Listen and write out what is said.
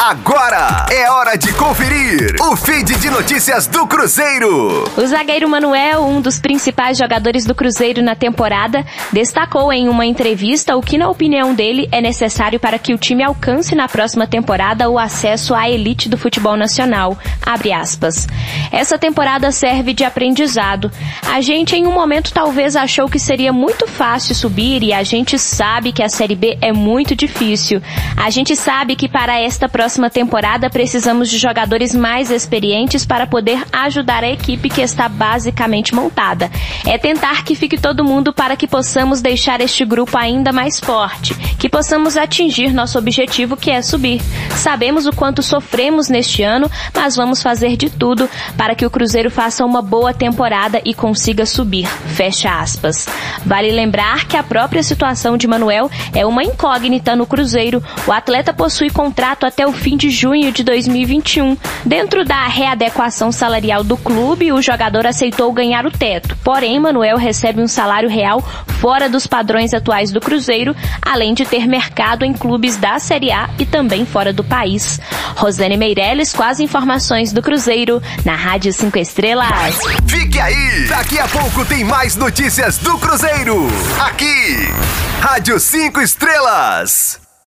Agora é hora de conferir o feed de notícias do Cruzeiro. O zagueiro Manuel, um dos principais jogadores do Cruzeiro na temporada, destacou em uma entrevista o que, na opinião dele, é necessário para que o time alcance na próxima temporada o acesso à elite do futebol nacional. Essa temporada serve de aprendizado. A gente, em um momento, talvez achou que seria muito fácil subir e a gente sabe que a Série B é muito difícil. A gente sabe que para esta próxima próxima temporada precisamos de jogadores mais experientes para poder ajudar a equipe que está basicamente montada. É tentar que fique todo mundo para que possamos deixar este grupo ainda mais forte, que possamos atingir nosso objetivo que é subir. Sabemos o quanto sofremos neste ano, mas vamos fazer de tudo para que o Cruzeiro faça uma boa temporada e consiga subir. Fecha aspas. Vale lembrar que a própria situação de Manuel é uma incógnita no Cruzeiro. O atleta possui contrato até o fim de junho de 2021. Dentro da readequação salarial do clube, o jogador aceitou ganhar o teto. Porém, Manuel recebe um salário real fora dos padrões atuais do Cruzeiro, além de ter mercado em clubes da Série A e também fora do país. Rosane Meirelles com as informações do Cruzeiro na Rádio 5 Estrelas. Fique aí! Daqui a pouco tem mais notícias do Cruzeiro. Aqui, Rádio 5 Estrelas.